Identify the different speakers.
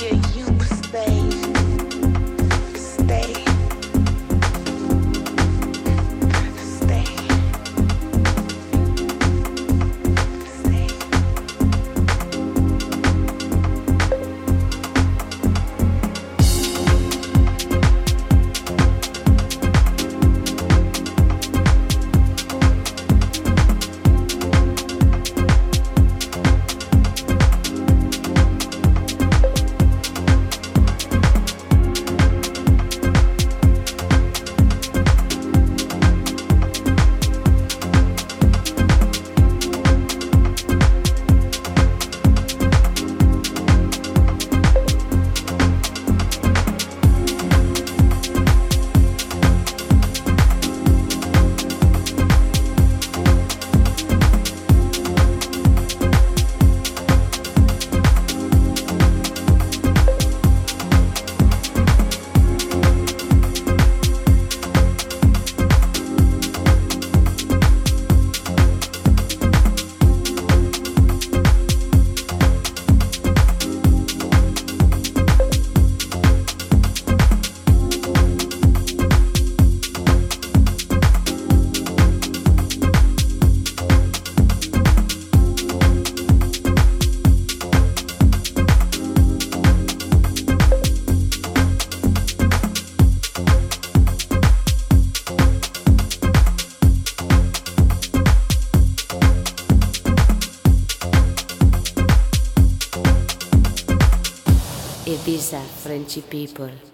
Speaker 1: yeah.
Speaker 2: Frenchy people.